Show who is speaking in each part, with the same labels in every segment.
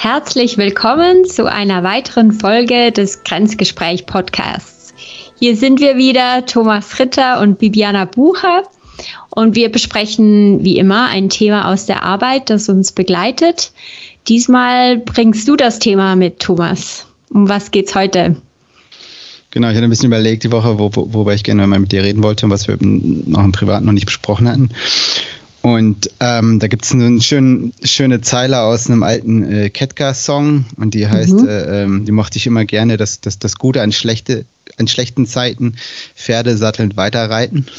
Speaker 1: Herzlich willkommen zu einer weiteren Folge des Grenzgespräch Podcasts. Hier sind wir wieder, Thomas Ritter und Bibiana Bucher. Und wir besprechen wie immer ein Thema aus der Arbeit, das uns begleitet. Diesmal bringst du das Thema mit, Thomas. Um was geht's heute?
Speaker 2: Genau, ich hatte ein bisschen überlegt die Woche, wo, wo, worüber ich gerne mal mit dir reden wollte und was wir noch im Privaten noch nicht besprochen hatten. Und ähm, da gibt es eine schön, schöne Zeile aus einem alten äh, Ketka-Song und die heißt, mhm. äh, ähm, die mochte ich immer gerne, dass, dass das Gute an schlechte in schlechten Zeiten Pferde sattelnd weiterreiten.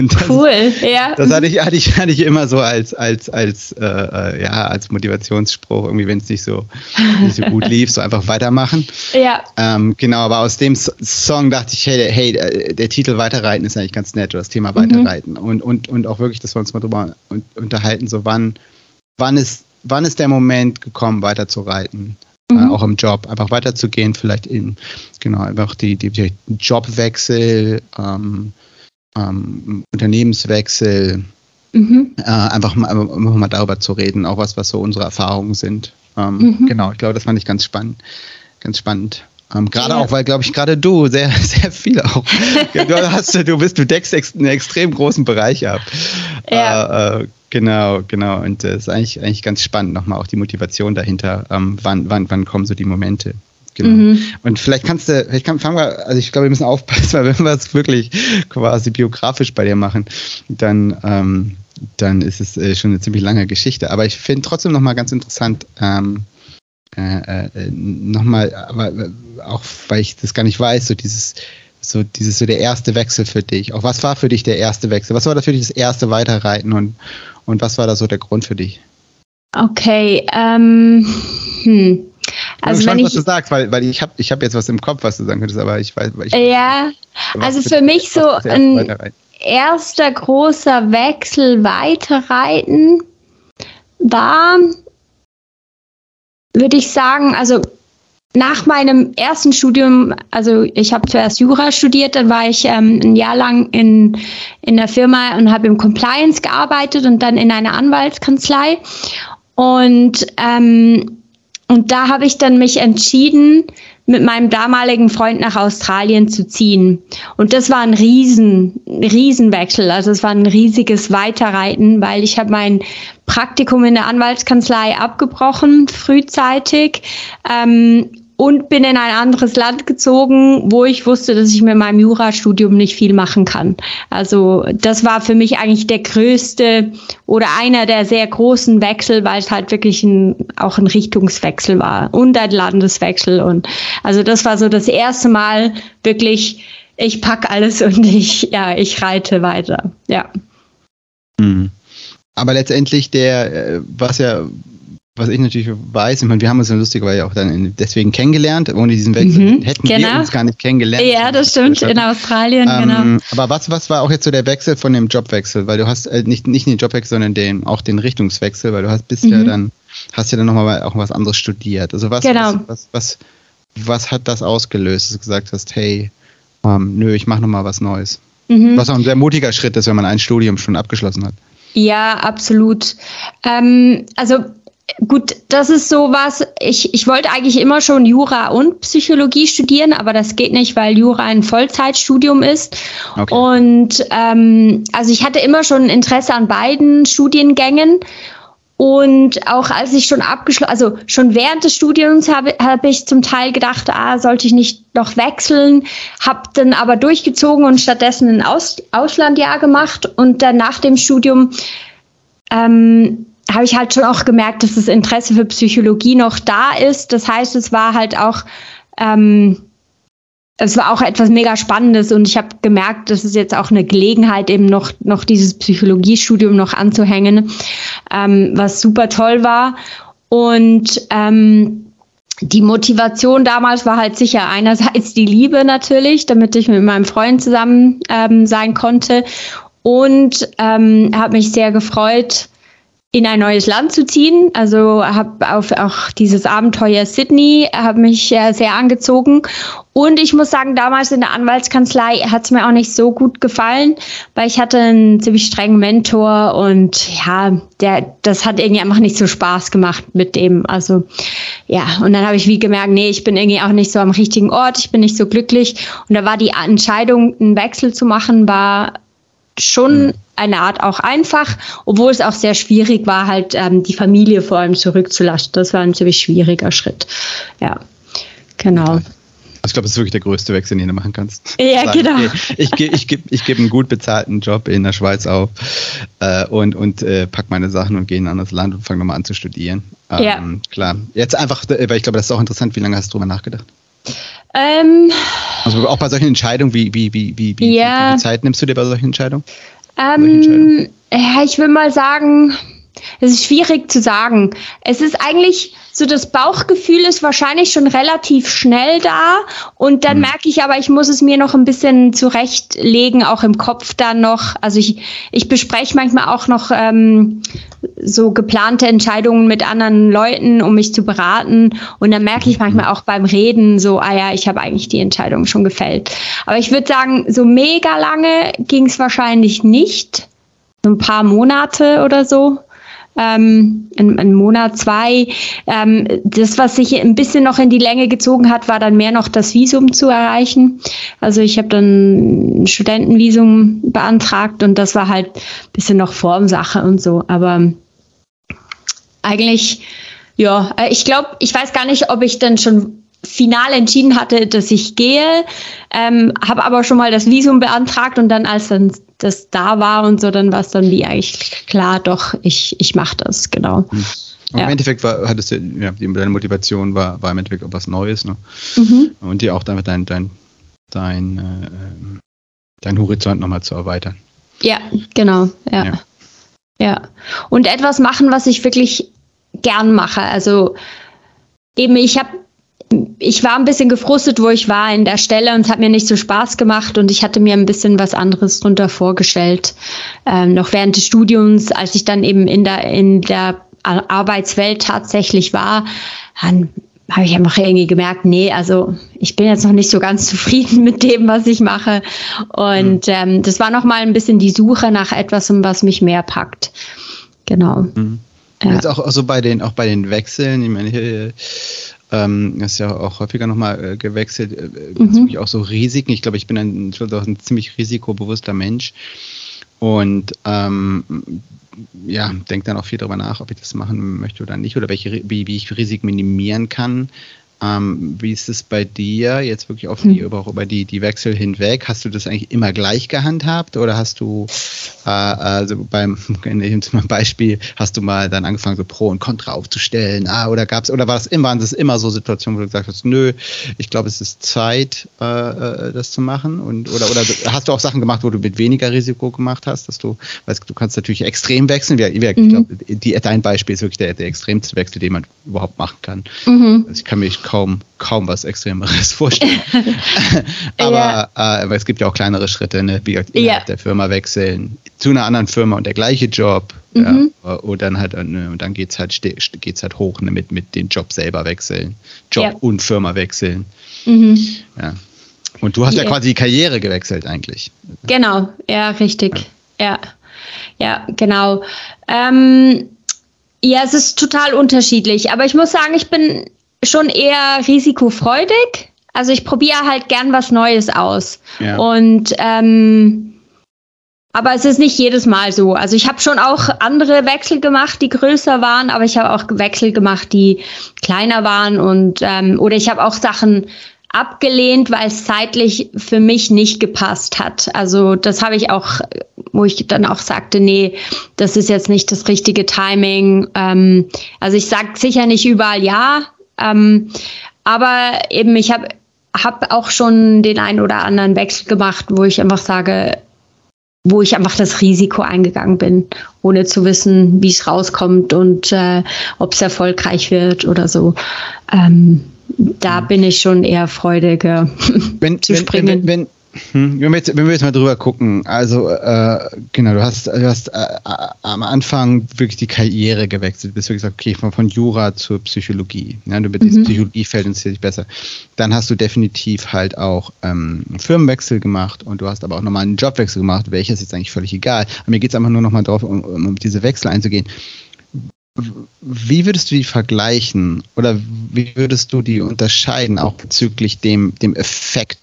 Speaker 1: Das, cool, ja.
Speaker 2: Das hatte ich, hatte ich, hatte ich immer so als, als, als, äh, äh ja, als Motivationsspruch, irgendwie, wenn es nicht so, nicht so gut lief, so einfach weitermachen.
Speaker 1: Ja.
Speaker 2: Ähm, genau, aber aus dem Song dachte ich, hey, hey, äh, der Titel Weiterreiten ist eigentlich ganz nett, oder das Thema Weiterreiten. Mhm. Und, und, und auch wirklich, dass wir uns mal drüber unterhalten, so wann, wann ist, wann ist der Moment gekommen, weiterzureiten? Äh, mhm. Äh, auch im Job, einfach weiterzugehen, vielleicht in, genau, einfach die, die, die Jobwechsel, ähm, ähm, Unternehmenswechsel, mhm. äh, einfach, mal, einfach mal darüber zu reden, auch was, was so unsere Erfahrungen sind. Ähm, mhm. Genau, ich glaube, das fand ich ganz spannend. Ganz spannend. Ähm, gerade ja. auch, weil, glaube ich, gerade du sehr, sehr viel auch. du, hast, du bist, du deckst ex, einen extrem großen Bereich ab. Ja. Äh, äh, genau, genau. Und es äh, ist eigentlich, eigentlich ganz spannend, nochmal auch die Motivation dahinter. Ähm, wann, wann, wann kommen so die Momente? Genau. Mhm. Und vielleicht kannst du, vielleicht kann, fangen wir, also ich glaube, wir müssen aufpassen, weil wenn wir es wirklich quasi biografisch bei dir machen, dann, ähm, dann ist es äh, schon eine ziemlich lange Geschichte. Aber ich finde trotzdem nochmal ganz interessant, ähm, äh, äh, nochmal, aber auch weil ich das gar nicht weiß, so dieses, so dieses so der erste Wechsel für dich. Auch was war für dich der erste Wechsel? Was war da für dich das erste Weiterreiten und, und was war da so der Grund für dich?
Speaker 1: Okay, ähm, hm.
Speaker 2: Also ich, was du sagst, weil, weil ich habe ich hab jetzt was im Kopf, was du sagen könntest, aber ich weiß. Ich
Speaker 1: ja, also für mich so ein erster großer Wechsel weiterreiten war, würde ich sagen, also nach meinem ersten Studium, also ich habe zuerst Jura studiert, dann war ich ähm, ein Jahr lang in, in der Firma und habe im Compliance gearbeitet und dann in einer Anwaltskanzlei. Und, ähm, und da habe ich dann mich entschieden, mit meinem damaligen Freund nach Australien zu ziehen. Und das war ein riesen, Riesenwechsel. Also es war ein riesiges Weiterreiten, weil ich habe mein Praktikum in der Anwaltskanzlei abgebrochen, frühzeitig. Ähm, und bin in ein anderes Land gezogen, wo ich wusste, dass ich mit meinem Jurastudium nicht viel machen kann. Also das war für mich eigentlich der größte oder einer der sehr großen Wechsel, weil es halt wirklich ein, auch ein Richtungswechsel war und ein Landeswechsel. Und also das war so das erste Mal wirklich, ich pack alles und ich, ja, ich reite weiter. Ja.
Speaker 2: Mhm. Aber letztendlich der, äh, was ja was ich natürlich weiß, ich meine, wir haben uns ja lustigerweise auch dann deswegen kennengelernt. Ohne diesen Wechsel mhm, hätten genau. wir uns gar nicht kennengelernt.
Speaker 1: Ja, das stimmt, in Australien, ähm, genau.
Speaker 2: Aber was, was war auch jetzt so der Wechsel von dem Jobwechsel? Weil du hast äh, nicht, nicht den Jobwechsel, sondern den, auch den Richtungswechsel, weil du hast bist mhm. ja dann, hast ja dann nochmal auch was anderes studiert. Also was, genau. was, was, was, was, hat das ausgelöst, dass du gesagt hast, hey, ähm, nö, ich mache nochmal was Neues. Mhm. Was auch ein sehr mutiger Schritt ist, wenn man ein Studium schon abgeschlossen hat.
Speaker 1: Ja, absolut. Ähm, also Gut, das ist sowas. Ich, ich wollte eigentlich immer schon Jura und Psychologie studieren, aber das geht nicht, weil Jura ein Vollzeitstudium ist. Okay. Und ähm, also ich hatte immer schon Interesse an beiden Studiengängen. Und auch als ich schon abgeschlossen, also schon während des Studiums habe hab ich zum Teil gedacht, ah, sollte ich nicht noch wechseln, habe dann aber durchgezogen und stattdessen ein Aus Auslandjahr gemacht und dann nach dem Studium ähm, habe ich halt schon auch gemerkt, dass das Interesse für Psychologie noch da ist. Das heißt, es war halt auch, ähm, es war auch etwas mega Spannendes und ich habe gemerkt, das ist jetzt auch eine Gelegenheit, eben noch, noch dieses Psychologiestudium noch anzuhängen, ähm, was super toll war. Und ähm, die Motivation damals war halt sicher einerseits die Liebe natürlich, damit ich mit meinem Freund zusammen ähm, sein konnte und ähm, habe mich sehr gefreut, in ein neues Land zu ziehen. Also habe auf auch dieses Abenteuer Sydney habe mich äh, sehr angezogen. Und ich muss sagen, damals in der Anwaltskanzlei hat es mir auch nicht so gut gefallen, weil ich hatte einen ziemlich strengen Mentor und ja, der, das hat irgendwie einfach nicht so Spaß gemacht mit dem. Also ja, und dann habe ich wie gemerkt, nee, ich bin irgendwie auch nicht so am richtigen Ort, ich bin nicht so glücklich. Und da war die Entscheidung, einen Wechsel zu machen, war schon mhm eine Art auch einfach, obwohl es auch sehr schwierig war, halt ähm, die Familie vor allem zurückzulassen. Das war ein ziemlich schwieriger Schritt. Ja, genau.
Speaker 2: Also ich glaube, das ist wirklich der größte Wechsel, den du machen kannst.
Speaker 1: Ja, Sagen, genau. Okay,
Speaker 2: ich gebe ich ich geb einen gut bezahlten Job in der Schweiz auf äh, und, und äh, pack meine Sachen und gehe in ein anderes Land und fange nochmal an zu studieren. Ähm, ja. Klar. Jetzt einfach, weil ich glaube, das ist auch interessant, wie lange hast du darüber nachgedacht? Ähm, also auch bei solchen Entscheidungen, wie, wie, wie, wie, wie, ja. wie viel Zeit nimmst du dir bei solchen Entscheidungen?
Speaker 1: Ähm, ja, ich will mal sagen, es ist schwierig zu sagen. Es ist eigentlich so, das Bauchgefühl ist wahrscheinlich schon relativ schnell da und dann mhm. merke ich aber, ich muss es mir noch ein bisschen zurechtlegen, auch im Kopf dann noch. Also ich, ich bespreche manchmal auch noch ähm, so geplante Entscheidungen mit anderen Leuten, um mich zu beraten und dann merke ich mhm. manchmal auch beim Reden so, ah ja, ich habe eigentlich die Entscheidung schon gefällt. Aber ich würde sagen, so mega lange ging es wahrscheinlich nicht. So ein paar Monate oder so ähm, ein, Monat, zwei. Ähm, das, was sich ein bisschen noch in die Länge gezogen hat, war dann mehr noch das Visum zu erreichen. Also ich habe dann ein Studentenvisum beantragt und das war halt ein bisschen noch Formsache und so. Aber eigentlich, ja, äh, ich glaube, ich weiß gar nicht, ob ich dann schon final entschieden hatte, dass ich gehe, ähm, habe aber schon mal das Visum beantragt und dann, als dann das da war und so, dann war es dann wie eigentlich klar, doch, ich, ich mache das, genau. Mhm.
Speaker 2: Ja. Im Endeffekt war, hattest du, ja, deine Motivation war, war im Endeffekt auch was Neues, ne? Mhm. Und dir auch damit dein, dein, dein, äh, dein Horizont nochmal zu erweitern.
Speaker 1: Ja, genau, ja. ja. Ja. Und etwas machen, was ich wirklich gern mache. Also eben, ich habe ich war ein bisschen gefrustet, wo ich war in der Stelle und es hat mir nicht so Spaß gemacht und ich hatte mir ein bisschen was anderes drunter vorgestellt. Ähm, noch während des Studiums, als ich dann eben in der, in der Arbeitswelt tatsächlich war, dann habe ich einfach irgendwie gemerkt, nee, also ich bin jetzt noch nicht so ganz zufrieden mit dem, was ich mache. Und mhm. ähm, das war nochmal ein bisschen die Suche nach etwas, was mich mehr packt. Genau.
Speaker 2: Mhm. Ja. Jetzt auch, auch so bei den, auch bei den Wechseln, ich meine, ähm, ist ja auch häufiger nochmal äh, gewechselt, äh, mhm. auch so Risiken. Ich glaube, ich bin ein, ein ziemlich risikobewusster Mensch und ähm, ja, denke dann auch viel darüber nach, ob ich das machen möchte oder nicht oder welche, wie, wie ich Risiken minimieren kann. Ähm, wie ist es bei dir jetzt wirklich auf die, mhm. über die, die Wechsel hinweg? Hast du das eigentlich immer gleich gehandhabt oder hast du, äh, also beim, in zum Beispiel, hast du mal dann angefangen, so Pro und Contra aufzustellen? Ah, oder gab's, oder war es immer, waren das immer so Situationen, wo du gesagt hast, nö, ich glaube, es ist Zeit, äh, äh, das zu machen? Und, oder, oder hast du auch Sachen gemacht, wo du mit weniger Risiko gemacht hast, dass du, weißt du kannst natürlich extrem wechseln. Wir, wir, mhm. glaub, die, dein Beispiel ist wirklich der, der extremste Wechsel, den man überhaupt machen kann. Mhm. Also ich kann mich kaum, kaum was Extremeres vorstellen. aber, ja. äh, es gibt ja auch kleinere Schritte, ne? wie ja. der Firma wechseln, zu einer anderen Firma und der gleiche Job. Mhm. Ja, und dann halt, ne, und dann geht's halt, geht's halt hoch ne, mit, mit den Job selber wechseln. Job ja. und Firma wechseln. Mhm. Ja. Und du hast ja. ja quasi die Karriere gewechselt eigentlich.
Speaker 1: Genau, ja, richtig. Ja, ja, genau. Ähm, ja, es ist total unterschiedlich. Aber ich muss sagen, ich bin schon eher risikofreudig. Also ich probiere halt gern was Neues aus. Ja. Und ähm, aber es ist nicht jedes Mal so. Also ich habe schon auch andere Wechsel gemacht, die größer waren, aber ich habe auch Wechsel gemacht, die kleiner waren und ähm, oder ich habe auch Sachen abgelehnt, weil es zeitlich für mich nicht gepasst hat. Also das habe ich auch, wo ich dann auch sagte, nee, das ist jetzt nicht das richtige Timing. Ähm, also ich sage sicher nicht überall ja, ähm, aber eben, ich habe hab auch schon den einen oder anderen Wechsel gemacht, wo ich einfach sage, wo ich einfach das Risiko eingegangen bin, ohne zu wissen, wie es rauskommt und äh, ob es erfolgreich wird oder so. Ähm, da mhm. bin ich schon eher freudiger
Speaker 2: wenn, zu springen. Wenn, wenn, hm, wenn, wir jetzt, wenn wir jetzt mal drüber gucken, also äh, genau, du hast, du hast äh, äh am Anfang wirklich die Karriere gewechselt, bist wirklich gesagt, okay, von, von Jura zur Psychologie. Ja, du bist mhm. Psychologiefeld interessiert dich besser. Dann hast du definitiv halt auch ähm, einen Firmenwechsel gemacht und du hast aber auch nochmal einen Jobwechsel gemacht, welcher ist jetzt eigentlich völlig egal. Aber mir geht es einfach nur nochmal drauf, um, um diese Wechsel einzugehen. Wie würdest du die vergleichen oder wie würdest du die unterscheiden, auch bezüglich dem, dem Effekt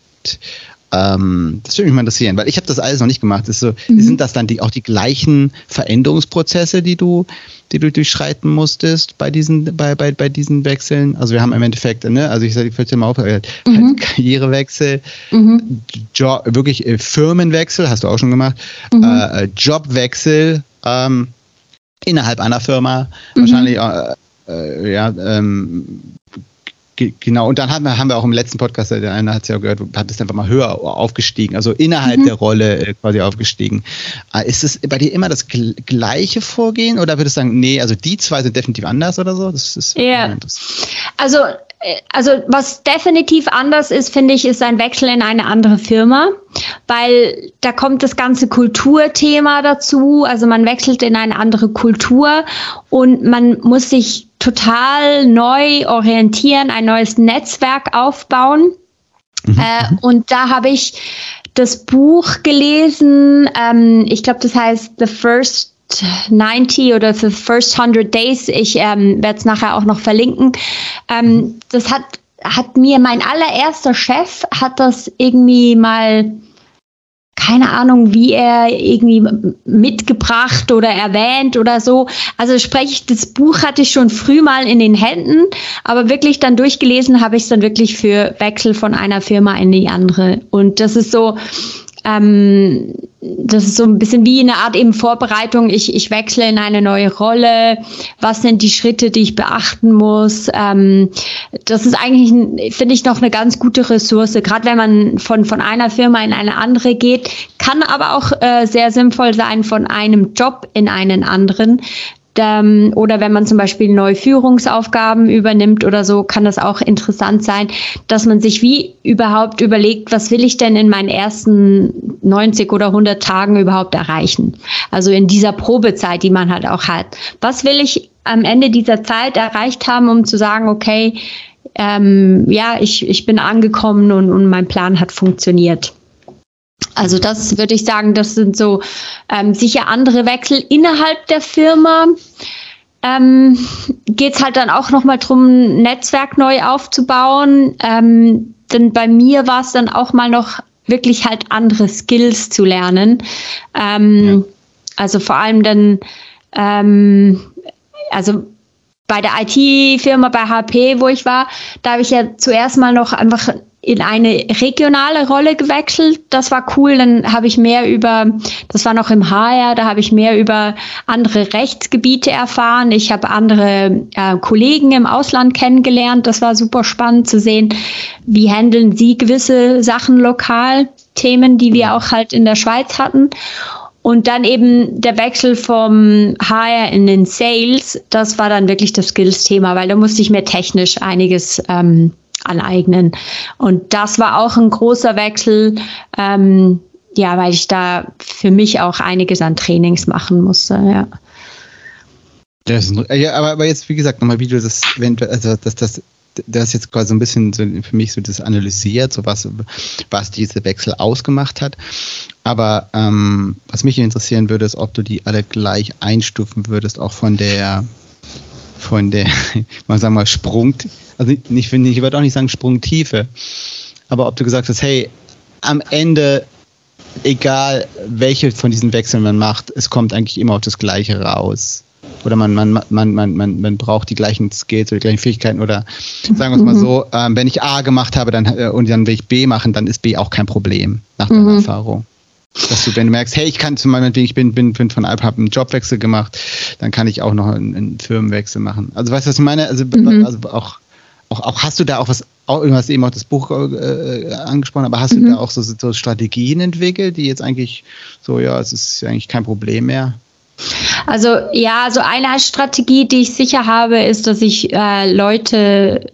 Speaker 2: ähm, das würde mich mal interessieren, weil ich habe das alles noch nicht gemacht. So, mhm. Sind das dann die, auch die gleichen Veränderungsprozesse, die du, die du durchschreiten musstest bei diesen, bei, bei, bei diesen Wechseln? Also wir haben im Endeffekt, ne, also ich sage, ich mal auf, halt mhm. Karrierewechsel, mhm. Job, wirklich äh, Firmenwechsel, hast du auch schon gemacht, mhm. äh, äh, Jobwechsel ähm, innerhalb einer Firma, mhm. wahrscheinlich äh, äh, ja, ähm, Genau, und dann haben wir, haben wir auch im letzten Podcast, der eine hat es ja gehört, hat es einfach mal höher aufgestiegen, also innerhalb mhm. der Rolle äh, quasi aufgestiegen. Ah, ist es bei dir immer das gleiche Vorgehen oder würdest du sagen, nee, also die zwei sind definitiv anders oder so? Das
Speaker 1: ist ja. Also, äh, also was definitiv anders ist, finde ich, ist ein Wechsel in eine andere Firma, weil da kommt das ganze Kulturthema dazu. Also man wechselt in eine andere Kultur und man muss sich total neu orientieren, ein neues Netzwerk aufbauen. Mhm. Äh, und da habe ich das Buch gelesen. Ähm, ich glaube, das heißt The First 90 oder The First 100 Days. Ich ähm, werde es nachher auch noch verlinken. Ähm, das hat, hat mir mein allererster Chef hat das irgendwie mal keine Ahnung, wie er irgendwie mitgebracht oder erwähnt oder so. Also spreche ich, das Buch hatte ich schon früh mal in den Händen, aber wirklich dann durchgelesen habe ich es dann wirklich für Wechsel von einer Firma in die andere. Und das ist so, ähm, das ist so ein bisschen wie eine Art eben Vorbereitung. Ich, ich wechsle in eine neue Rolle. Was sind die Schritte, die ich beachten muss? Ähm, das ist eigentlich, finde ich, noch eine ganz gute Ressource. Gerade wenn man von, von einer Firma in eine andere geht, kann aber auch äh, sehr sinnvoll sein, von einem Job in einen anderen ähm, oder wenn man zum Beispiel neue Führungsaufgaben übernimmt oder so, kann das auch interessant sein, dass man sich wie überhaupt überlegt, was will ich denn in meinen ersten 90 oder 100 Tagen überhaupt erreichen? Also in dieser Probezeit, die man halt auch hat. Was will ich am Ende dieser Zeit erreicht haben, um zu sagen, okay, ähm, ja, ich, ich bin angekommen und, und mein Plan hat funktioniert. Also das würde ich sagen, das sind so ähm, sicher andere Wechsel innerhalb der Firma. Ähm, Geht es halt dann auch nochmal darum, Netzwerk neu aufzubauen. Ähm, denn bei mir war es dann auch mal noch wirklich halt andere Skills zu lernen. Ähm, ja. Also vor allem dann, ähm, also bei der IT-Firma bei HP, wo ich war, da habe ich ja zuerst mal noch einfach in eine regionale Rolle gewechselt. Das war cool. Dann habe ich mehr über, das war noch im HR, da habe ich mehr über andere Rechtsgebiete erfahren. Ich habe andere äh, Kollegen im Ausland kennengelernt. Das war super spannend zu sehen, wie handeln sie gewisse Sachen lokal, Themen, die wir auch halt in der Schweiz hatten. Und dann eben der Wechsel vom HR in den Sales, das war dann wirklich das Skills-Thema, weil da musste ich mir technisch einiges ähm, aneignen. Und das war auch ein großer Wechsel, ähm, ja, weil ich da für mich auch einiges an Trainings machen musste, ja.
Speaker 2: Ja, aber, aber jetzt, wie gesagt, nochmal, wie du das, wenn, also das, das, das jetzt quasi so ein bisschen so für mich so das analysiert, so was, was diese Wechsel ausgemacht hat. Aber ähm, was mich interessieren würde, ist, ob du die alle gleich einstufen würdest, auch von der, von der, man sagen mal, Sprung, also nicht, finde ich, ich würde auch nicht sagen Sprungtiefe, aber ob du gesagt hast, hey, am Ende, egal welche von diesen Wechseln man macht, es kommt eigentlich immer auf das Gleiche raus. Oder man, man, man, man, man, man braucht die gleichen Skills oder die gleichen Fähigkeiten. Oder sagen wir es mal mhm. so, ähm, wenn ich A gemacht habe dann, äh, und dann will ich B machen, dann ist B auch kein Problem nach deiner mhm. Erfahrung. Dass du, wenn du merkst, hey, ich kann zum Beispiel, ich bin, bin, bin von Alp, habe einen Jobwechsel gemacht, dann kann ich auch noch einen, einen Firmenwechsel machen. Also weißt du, was ich meine? Also, mhm. also auch auch, auch hast du da auch was, auch, du hast eben auch das Buch äh, angesprochen, aber hast mhm. du da auch so, so Strategien entwickelt, die jetzt eigentlich so, ja, es ist eigentlich kein Problem mehr?
Speaker 1: Also ja, so eine Strategie, die ich sicher habe, ist, dass ich äh, Leute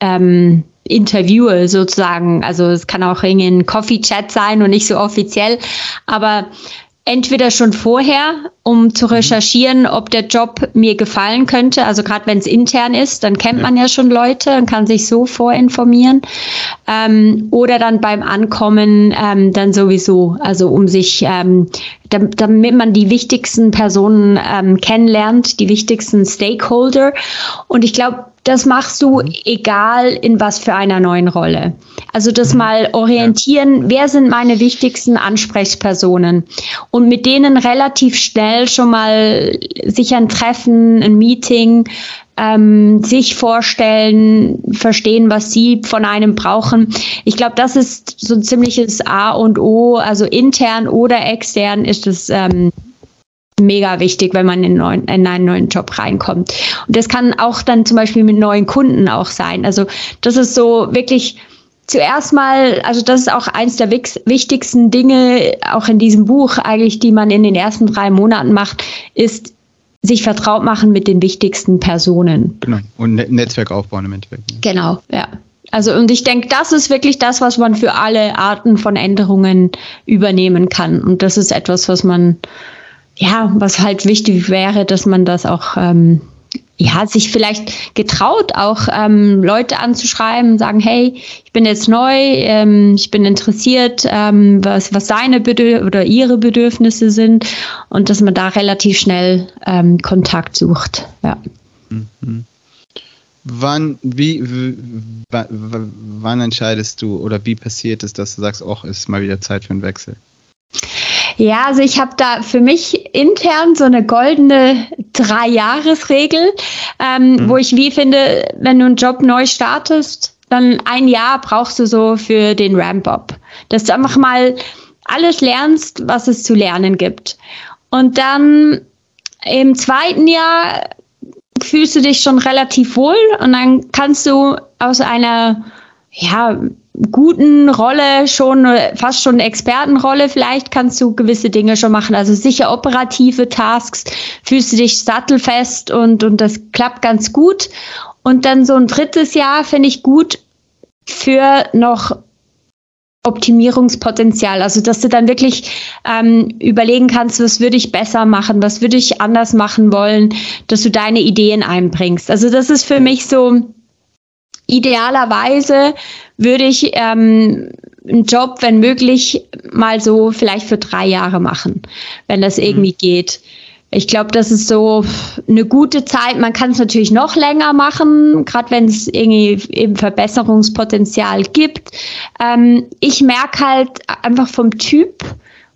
Speaker 1: ähm, interviewe sozusagen. Also es kann auch irgendwie ein Coffee-Chat sein und nicht so offiziell, aber entweder schon vorher, um zu mhm. recherchieren, ob der Job mir gefallen könnte. Also gerade wenn es intern ist, dann kennt man ja schon Leute und kann sich so vorinformieren. Ähm, oder dann beim Ankommen ähm, dann sowieso, also um sich, ähm, damit man die wichtigsten Personen ähm, kennenlernt, die wichtigsten Stakeholder. Und ich glaube, das machst du mhm. egal in was für einer neuen Rolle. Also das mhm. mal orientieren, wer sind meine wichtigsten Ansprechpersonen und mit denen relativ schnell schon mal sich ein Treffen, ein Meeting, ähm, sich vorstellen, verstehen, was sie von einem brauchen. Ich glaube, das ist so ein ziemliches A und O, also intern oder extern ist es ähm, mega wichtig, wenn man in, neuen, in, einen neuen Job reinkommt. Und das kann auch dann zum Beispiel mit neuen Kunden auch sein. Also das ist so wirklich zuerst mal, also das ist auch eins der wichtigsten Dinge, auch in diesem Buch eigentlich, die man in den ersten drei Monaten macht, ist sich vertraut machen mit den wichtigsten Personen.
Speaker 2: Genau. Und Netzwerk aufbauen im Endeffekt.
Speaker 1: Ne? Genau, ja. Also und ich denke, das ist wirklich das, was man für alle Arten von Änderungen übernehmen kann. Und das ist etwas, was man ja, was halt wichtig wäre, dass man das auch ähm, ja, sich vielleicht getraut, auch ähm, Leute anzuschreiben, sagen, hey, ich bin jetzt neu, ähm, ich bin interessiert, ähm, was, was seine Bedürf oder ihre Bedürfnisse sind und dass man da relativ schnell ähm, Kontakt sucht. Ja. Mhm.
Speaker 2: Wann, wie, wann entscheidest du oder wie passiert es, dass du sagst, es ist mal wieder Zeit für einen Wechsel?
Speaker 1: Ja, also ich habe da für mich intern so eine goldene Drei-Jahres-Regel, ähm, mhm. wo ich wie finde, wenn du einen Job neu startest, dann ein Jahr brauchst du so für den Ramp-up. Dass du einfach mal alles lernst, was es zu lernen gibt. Und dann im zweiten Jahr fühlst du dich schon relativ wohl und dann kannst du aus einer ja, guten Rolle schon, fast schon Expertenrolle vielleicht, kannst du gewisse Dinge schon machen. Also sicher operative Tasks, fühlst du dich sattelfest und, und das klappt ganz gut. Und dann so ein drittes Jahr finde ich gut für noch Optimierungspotenzial. Also, dass du dann wirklich ähm, überlegen kannst, was würde ich besser machen, was würde ich anders machen wollen, dass du deine Ideen einbringst. Also, das ist für mich so idealerweise würde ich ähm, einen Job, wenn möglich, mal so vielleicht für drei Jahre machen, wenn das irgendwie mhm. geht. Ich glaube, das ist so eine gute Zeit. Man kann es natürlich noch länger machen, gerade wenn es irgendwie eben Verbesserungspotenzial gibt. Ähm, ich merke halt einfach vom Typ,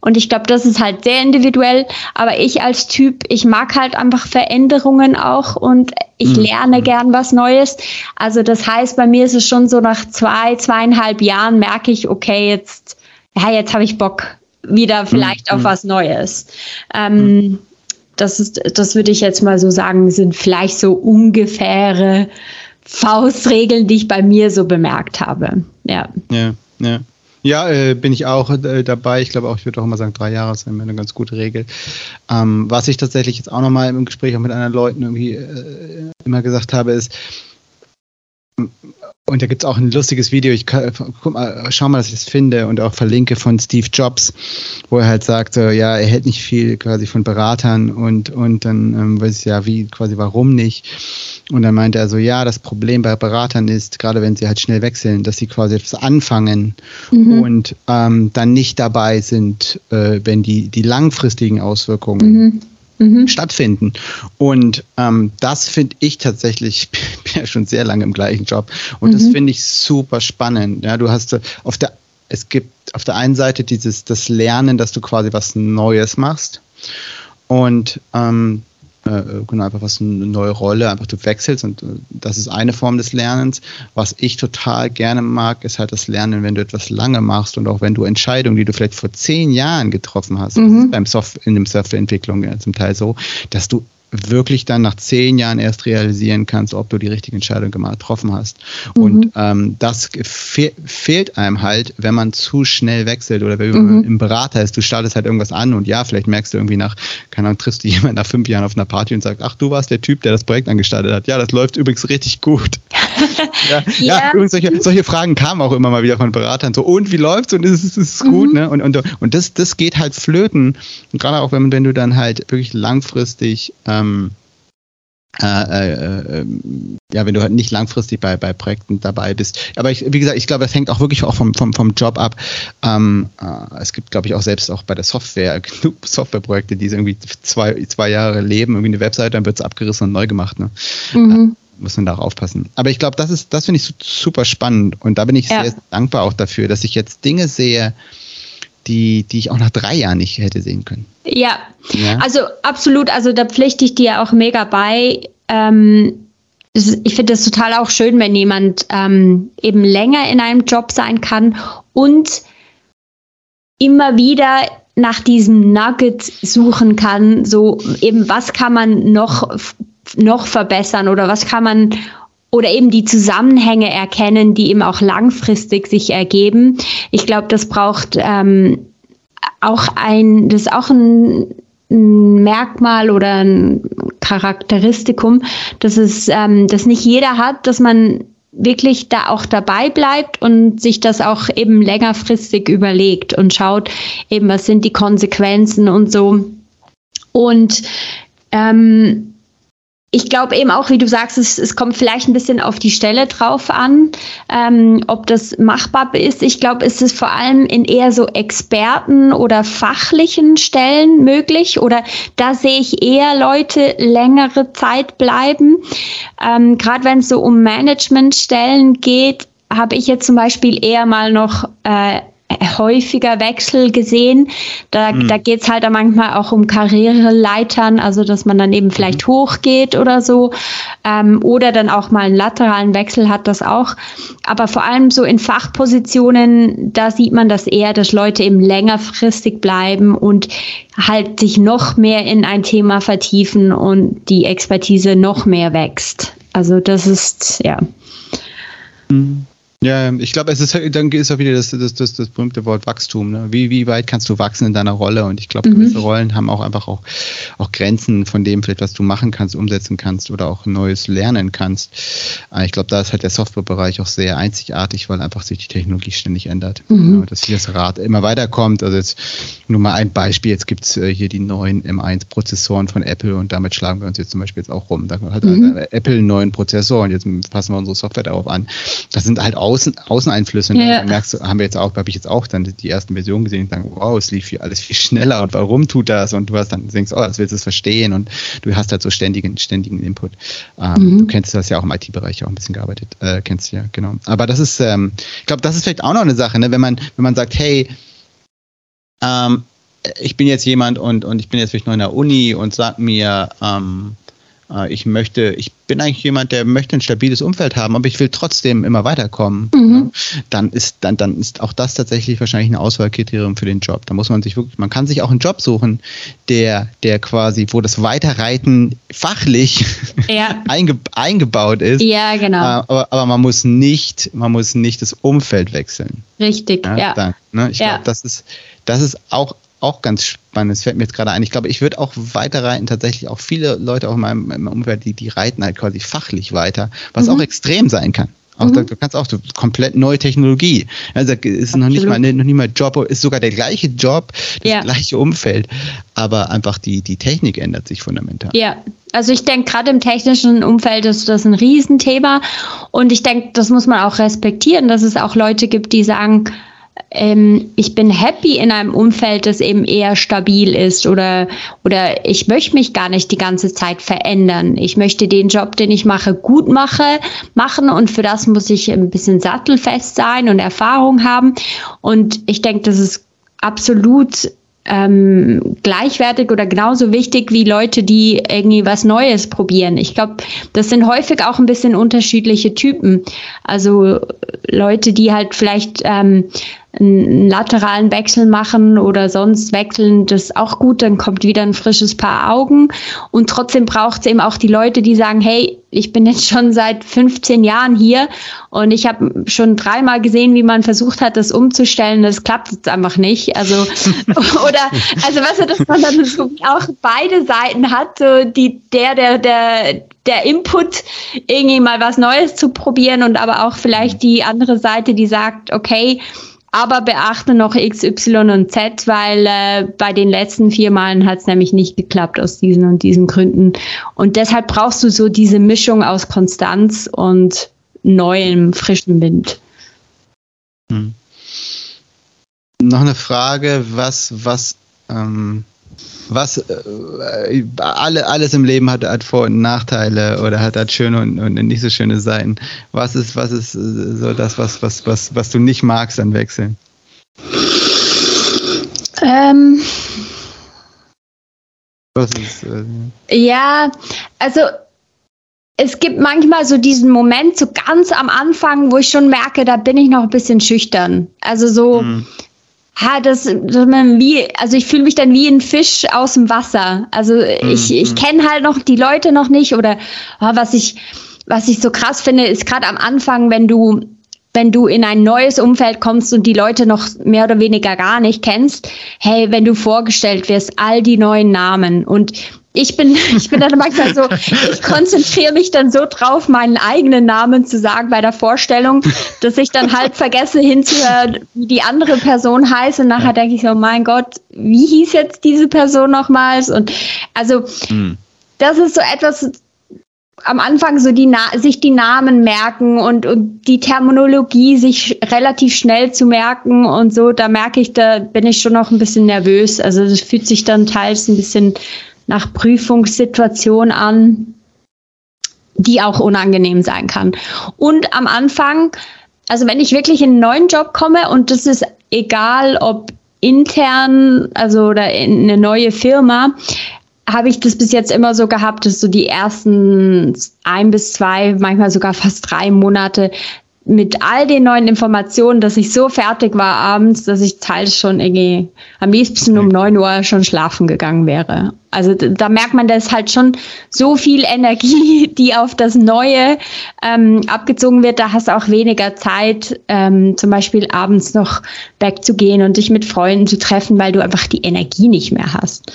Speaker 1: und ich glaube, das ist halt sehr individuell. Aber ich als Typ, ich mag halt einfach Veränderungen auch und ich mhm. lerne gern was Neues. Also das heißt, bei mir ist es schon so nach zwei, zweieinhalb Jahren merke ich, okay, jetzt, ja, jetzt habe ich Bock wieder vielleicht mhm. auf was Neues. Ähm, mhm. Das ist, das würde ich jetzt mal so sagen, sind vielleicht so ungefähre Faustregeln, die ich bei mir so bemerkt habe. Ja.
Speaker 2: Ja, ja. Ja, äh, bin ich auch äh, dabei. Ich glaube auch, ich würde auch immer sagen, drei Jahre ist immer eine ganz gute Regel. Ähm, was ich tatsächlich jetzt auch nochmal im Gespräch auch mit anderen Leuten irgendwie äh, immer gesagt habe, ist, und da gibt es auch ein lustiges Video, ich kann, guck mal, schau mal, dass ich das finde und auch verlinke von Steve Jobs, wo er halt sagt, ja, er hält nicht viel quasi von Beratern und, und dann ähm, weiß ich ja, wie, quasi warum nicht. Und dann meinte er so, ja, das Problem bei Beratern ist, gerade wenn sie halt schnell wechseln, dass sie quasi etwas anfangen mhm. und ähm, dann nicht dabei sind, äh, wenn die, die langfristigen Auswirkungen mhm mhm. stattfinden. Und ähm, das finde ich tatsächlich, ich bin ja schon sehr lange im gleichen Job und mhm. das finde ich super spannend. Ja, du hast äh, auf der, es gibt auf der einen Seite dieses, das Lernen, dass du quasi was Neues machst. Und ähm, äh, genau, einfach was eine neue Rolle, einfach du wechselst und äh, das ist eine Form des Lernens. Was ich total gerne mag, ist halt das Lernen, wenn du etwas lange machst und auch wenn du Entscheidungen, die du vielleicht vor zehn Jahren getroffen hast, mhm. beim Soft in der Softwareentwicklung ja, zum Teil so, dass du wirklich dann nach zehn Jahren erst realisieren kannst, ob du die richtige Entscheidung getroffen hast. Mhm. Und ähm, das fe fehlt einem halt, wenn man zu schnell wechselt oder wenn mhm. man im Berater ist. Du startest halt irgendwas an und ja, vielleicht merkst du irgendwie nach, keine Ahnung, triffst du jemanden nach fünf Jahren auf einer Party und sagst, ach, du warst der Typ, der das Projekt angestartet hat. Ja, das läuft übrigens richtig gut. ja, ja. ja solche, solche, Fragen kamen auch immer mal wieder von Beratern. So, und wie läuft's? Und ist es gut? Mhm. Ne? Und, und, und das, das geht halt flöten. Und gerade auch, wenn, wenn du dann halt wirklich langfristig ähm, äh, äh, ähm, ja, wenn du halt nicht langfristig bei, bei Projekten dabei bist. Aber ich, wie gesagt, ich glaube, das hängt auch wirklich auch vom, vom, vom Job ab. Ähm, äh, es gibt, glaube ich, auch selbst auch bei der Software genug Softwareprojekte, die irgendwie zwei, zwei Jahre leben, irgendwie eine Webseite, dann wird es abgerissen und neu gemacht. Ne? Mhm. Muss man da auch aufpassen. Aber ich glaube, das ist, das finde ich super spannend und da bin ich ja. sehr dankbar auch dafür, dass ich jetzt Dinge sehe, die, die ich auch nach drei Jahren nicht hätte sehen können.
Speaker 1: Ja, ja. also absolut. Also da pflichte ich dir auch mega bei. Ähm, ich finde es total auch schön, wenn jemand ähm, eben länger in einem Job sein kann und immer wieder nach diesem Nugget suchen kann, so eben was kann man noch, noch verbessern oder was kann man oder eben die Zusammenhänge erkennen, die eben auch langfristig sich ergeben. Ich glaube, das braucht ähm, auch ein, das ist auch ein, ein Merkmal oder ein Charakteristikum, dass es, ähm, das nicht jeder hat, dass man wirklich da auch dabei bleibt und sich das auch eben längerfristig überlegt und schaut eben, was sind die Konsequenzen und so. Und ähm, ich glaube eben auch, wie du sagst, es, es, kommt vielleicht ein bisschen auf die Stelle drauf an, ähm, ob das machbar ist. Ich glaube, es ist vor allem in eher so Experten oder fachlichen Stellen möglich oder da sehe ich eher Leute längere Zeit bleiben. Ähm, Gerade wenn es so um Managementstellen geht, habe ich jetzt zum Beispiel eher mal noch äh, häufiger Wechsel gesehen. Da, mhm. da geht es halt manchmal auch um Karriereleitern, also dass man dann eben vielleicht mhm. hochgeht oder so. Ähm, oder dann auch mal einen lateralen Wechsel hat das auch. Aber vor allem so in Fachpositionen, da sieht man das eher, dass Leute eben längerfristig bleiben und halt sich noch mehr in ein Thema vertiefen und die Expertise noch mehr wächst. Also das ist, ja.
Speaker 2: Mhm. Ja, ich glaube, es ist dann ist auch wieder das, das, das, das berühmte Wort Wachstum. Ne? Wie, wie weit kannst du wachsen in deiner Rolle? Und ich glaube, mhm. gewisse Rollen haben auch einfach auch, auch Grenzen von dem, vielleicht was du machen kannst, umsetzen kannst oder auch Neues lernen kannst. Ich glaube, da ist halt der Softwarebereich auch sehr einzigartig, weil einfach sich die Technologie ständig ändert. Mhm. Ja, dass hier das Rad immer weiterkommt. Also jetzt nur mal ein Beispiel. Jetzt gibt es äh, hier die neuen M1-Prozessoren von Apple und damit schlagen wir uns jetzt zum Beispiel jetzt auch rum. Da hat mhm. Apple einen neuen Prozessor und jetzt passen wir unsere Software darauf an. Das sind halt auch Außen, Außeneinflüsse. Ne? Ja. merkst du, haben wir jetzt auch, habe ich jetzt auch dann die ersten Versionen gesehen und dann, wow, es lief alles viel schneller und warum tut das? Und du hast dann denkst, oh, das willst du es verstehen und du hast halt so ständigen, ständigen Input. Ähm, mhm. Du kennst das ja auch im IT-Bereich auch ein bisschen gearbeitet, äh, kennst du ja, genau. Aber das ist, ähm, ich glaube, das ist vielleicht auch noch eine Sache, ne? wenn man, wenn man sagt, hey, ähm, ich bin jetzt jemand und, und ich bin jetzt vielleicht noch in der Uni und sag mir, ähm, äh, ich möchte, ich bin eigentlich jemand, der möchte ein stabiles Umfeld haben, aber ich will trotzdem immer weiterkommen. Mhm. Dann ist, dann, dann ist auch das tatsächlich wahrscheinlich ein Auswahlkriterium für den Job. Da muss man sich wirklich, man kann sich auch einen Job suchen, der, der quasi, wo das Weiterreiten fachlich ja. einge, eingebaut ist.
Speaker 1: Ja, genau. Äh,
Speaker 2: aber, aber man muss nicht, man muss nicht das Umfeld wechseln.
Speaker 1: Richtig, ja. ja.
Speaker 2: Dann, ne? Ich ja. glaube, das ist, das ist auch auch ganz spannend. Es fällt mir jetzt gerade ein. Ich glaube, ich würde auch weiter reiten. Tatsächlich auch viele Leute auch in meinem, in meinem Umfeld, die, die reiten halt quasi fachlich weiter, was mhm. auch extrem sein kann. Auch mhm. da, du kannst auch so komplett neue Technologie. Also ist noch nicht mal noch nicht mal Job, ist sogar der gleiche Job, das ja. gleiche Umfeld, aber einfach die die Technik ändert sich fundamental.
Speaker 1: Ja, also ich denke, gerade im technischen Umfeld ist das ein Riesenthema und ich denke, das muss man auch respektieren, dass es auch Leute gibt, die sagen, ähm, ich bin happy in einem Umfeld, das eben eher stabil ist oder, oder ich möchte mich gar nicht die ganze Zeit verändern. Ich möchte den Job, den ich mache, gut mache, machen und für das muss ich ein bisschen sattelfest sein und Erfahrung haben. Und ich denke, das ist absolut ähm, gleichwertig oder genauso wichtig wie Leute, die irgendwie was Neues probieren. Ich glaube, das sind häufig auch ein bisschen unterschiedliche Typen. Also Leute, die halt vielleicht ähm, einen lateralen Wechsel machen oder sonst wechseln, das ist auch gut, dann kommt wieder ein frisches Paar Augen. Und trotzdem braucht es eben auch die Leute, die sagen, hey, ich bin jetzt schon seit 15 Jahren hier und ich habe schon dreimal gesehen, wie man versucht hat, das umzustellen. Das klappt jetzt einfach nicht. Also, oder, also weißt du, dass man dann so auch beide Seiten hat, so die, der, der, der, der Input, irgendwie mal was Neues zu probieren und aber auch vielleicht die andere Seite, die sagt, okay, aber beachte noch X, Y und Z, weil äh, bei den letzten vier Malen hat es nämlich nicht geklappt aus diesen und diesen Gründen. Und deshalb brauchst du so diese Mischung aus Konstanz und neuem, frischen Wind. Hm.
Speaker 2: Noch eine Frage, was, was ähm, was äh, alle, alles im Leben hat, hat Vor- und Nachteile oder hat, hat schöne und, und nicht so schöne Seiten. Was ist, was ist äh, so das, was, was, was, was du nicht magst an Wechseln?
Speaker 1: Ähm. Was ist, äh, ja, also es gibt manchmal so diesen Moment, so ganz am Anfang, wo ich schon merke, da bin ich noch ein bisschen schüchtern. Also so, mhm ha, das, wie, also ich fühle mich dann wie ein Fisch aus dem Wasser. Also ich, mhm. ich mhm. kenne halt noch die Leute noch nicht oder oh, was ich, was ich so krass finde, ist gerade am Anfang, wenn du wenn du in ein neues Umfeld kommst und die Leute noch mehr oder weniger gar nicht kennst, hey, wenn du vorgestellt wirst, all die neuen Namen und ich bin, ich bin dann manchmal so, ich konzentriere mich dann so drauf, meinen eigenen Namen zu sagen bei der Vorstellung, dass ich dann halt vergesse hinzuhören, wie die andere Person heißt. Und nachher denke ich so, mein Gott, wie hieß jetzt diese Person nochmals? Und also, mhm. das ist so etwas, am Anfang so die Na sich die Namen merken und, und die Terminologie sich relativ schnell zu merken und so, da merke ich, da bin ich schon noch ein bisschen nervös. Also es fühlt sich dann teils ein bisschen nach Prüfungssituation an, die auch unangenehm sein kann. Und am Anfang, also wenn ich wirklich in einen neuen Job komme und das ist egal, ob intern, also oder in eine neue Firma, habe ich das bis jetzt immer so gehabt, dass so die ersten ein bis zwei, manchmal sogar fast drei Monate mit all den neuen Informationen, dass ich so fertig war abends, dass ich teils schon irgendwie am liebsten um neun Uhr schon schlafen gegangen wäre. Also da merkt man, da ist halt schon so viel Energie, die auf das Neue ähm, abgezogen wird. Da hast du auch weniger Zeit, ähm, zum Beispiel abends noch wegzugehen und dich mit Freunden zu treffen, weil du einfach die Energie nicht mehr hast.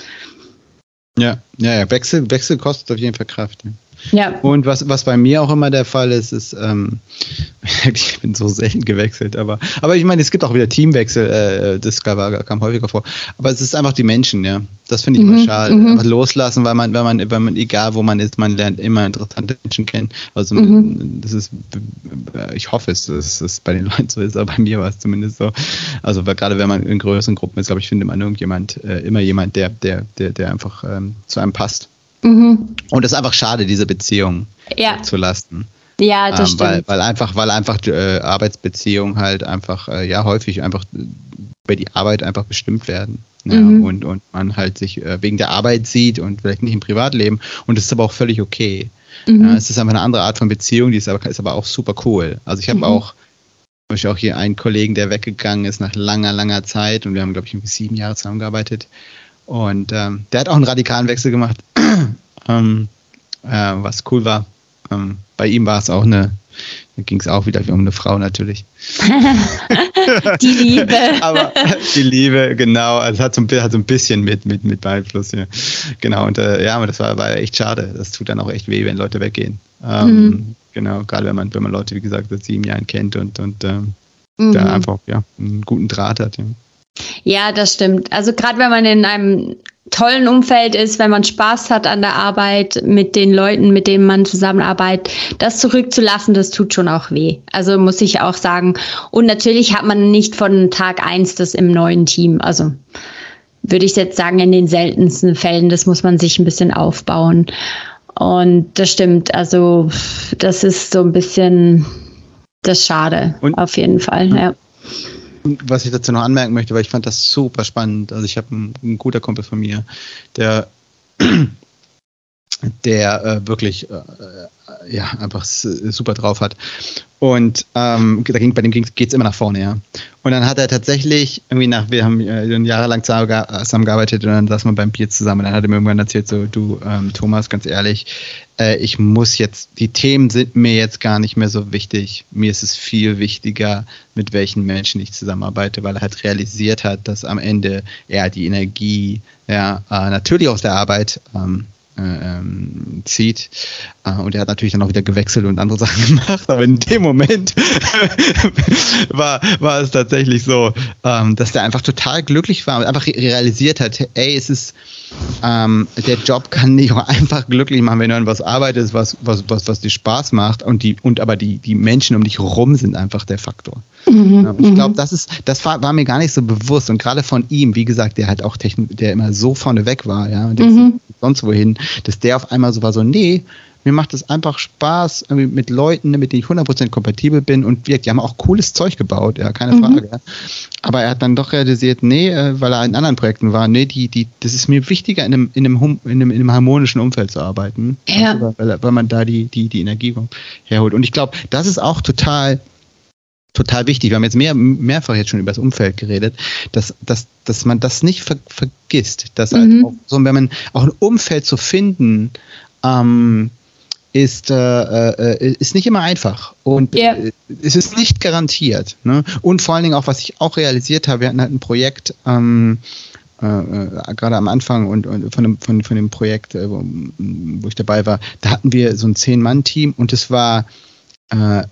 Speaker 2: Ja, ja, ja. Wechsel, Wechsel kostet auf jeden Fall Kraft. Ja. Ja. Und was, was bei mir auch immer der Fall ist, ist, ähm, ich bin so selten gewechselt, aber, aber ich meine, es gibt auch wieder Teamwechsel, äh, das kam, häufiger vor. Aber es ist einfach die Menschen, ja. Das finde ich mhm, immer schade. Mhm. Einfach loslassen, weil man, wenn man, wenn man, egal wo man ist, man lernt immer interessante Menschen kennen. Also mhm. das ist, ich hoffe es, dass es bei den Leuten so ist, aber bei mir war es zumindest so. Also gerade wenn man in größeren Gruppen ist, glaube ich, findet man irgendjemand, äh, immer jemand, der, der, der, der einfach ähm, zu einem passt. Mhm. Und es ist einfach schade, diese Beziehung ja. zu lassen.
Speaker 1: Ja, das ähm,
Speaker 2: stimmt. Weil, weil einfach, weil einfach äh, Arbeitsbeziehungen halt einfach, äh, ja, häufig einfach über die Arbeit einfach bestimmt werden. Ja, mhm. und, und man halt sich äh, wegen der Arbeit sieht und vielleicht nicht im Privatleben. Und das ist aber auch völlig okay. Mhm. Ja, es ist einfach eine andere Art von Beziehung, die ist aber, ist aber auch super cool. Also ich habe mhm. auch, zum Beispiel auch hier einen Kollegen, der weggegangen ist nach langer, langer Zeit und wir haben, glaube ich, sieben Jahre zusammengearbeitet. Und ähm, der hat auch einen radikalen Wechsel gemacht, ähm, äh, was cool war. Ähm, bei ihm war es auch eine, da ging es auch wieder um eine Frau natürlich.
Speaker 1: die Liebe.
Speaker 2: Aber die Liebe, genau, also hat so ein, hat so ein bisschen mit, mit, mit beeinflusst. Ja. Genau, und äh, ja, aber das war, war echt schade. Das tut dann auch echt weh, wenn Leute weggehen. Ähm, mhm. Genau, gerade wenn man, wenn man Leute, wie gesagt, seit sieben Jahren kennt und, und ähm, mhm. da einfach ja, einen guten Draht hat. Ja.
Speaker 1: Ja, das stimmt. Also gerade wenn man in einem tollen Umfeld ist, wenn man Spaß hat an der Arbeit mit den Leuten, mit denen man zusammenarbeitet, das zurückzulassen, das tut schon auch weh. Also muss ich auch sagen. Und natürlich hat man nicht von Tag eins das im neuen Team. Also würde ich jetzt sagen, in den seltensten Fällen, das muss man sich ein bisschen aufbauen. Und das stimmt. Also das ist so ein bisschen das Schade, Und? auf jeden Fall. Ja
Speaker 2: was ich dazu noch anmerken möchte, weil ich fand das super spannend. Also ich habe einen, guter Kumpel von mir, der der äh, wirklich äh, ja, einfach super drauf hat. Und ähm, da ging, bei dem geht es immer nach vorne, ja. Und dann hat er tatsächlich, irgendwie nach, wir haben äh, jahrelang zusammengearbeitet und dann saß man beim Bier zusammen und dann hat er mir irgendwann erzählt, so, du, ähm, Thomas, ganz ehrlich, äh, ich muss jetzt, die Themen sind mir jetzt gar nicht mehr so wichtig. Mir ist es viel wichtiger, mit welchen Menschen ich zusammenarbeite, weil er halt realisiert hat, dass am Ende er die Energie, ja, äh, natürlich aus der Arbeit, ähm, äh, ähm, zieht. Äh, und er hat natürlich dann auch wieder gewechselt und andere Sachen gemacht, aber in dem Moment war, war es tatsächlich so, ähm, dass der einfach total glücklich war und einfach realisiert hat, ey, es ist, ähm, der Job kann dich auch einfach glücklich machen, wenn du an was arbeitest, was, was, was, was dir Spaß macht und die, und aber die, die Menschen um dich herum sind einfach der Faktor. Mhm, ja, ich glaube, mhm. das ist, das war, war, mir gar nicht so bewusst und gerade von ihm, wie gesagt, der halt auch Techn der immer so vorne weg war, ja, und mhm. sonst wohin, dass der auf einmal so war, so, nee, mir macht es einfach Spaß mit Leuten, mit denen ich 100% kompatibel bin und wir, die haben auch cooles Zeug gebaut, ja, keine mhm. Frage. Aber er hat dann doch realisiert, nee, äh, weil er in anderen Projekten war, nee, die, die, das ist mir wichtiger, in einem, in einem, in einem, in einem harmonischen Umfeld zu arbeiten, ja. also, weil, weil man da die, die, die Energie herholt. Und ich glaube, das ist auch total total wichtig. Wir haben jetzt mehr, mehrfach jetzt schon über das Umfeld geredet, dass, dass, dass man das nicht ver vergisst. Dass halt mhm. halt auch so, wenn man auch ein Umfeld zu finden, ähm, ist, äh, äh, ist nicht immer einfach und yeah. es ist nicht garantiert. Ne? Und vor allen Dingen auch, was ich auch realisiert habe, wir hatten halt ein Projekt, ähm, äh, äh gerade am Anfang und, und von, dem, von, von dem Projekt, äh, wo, wo, ich dabei war, da hatten wir so ein Zehn-Mann-Team und es war äh,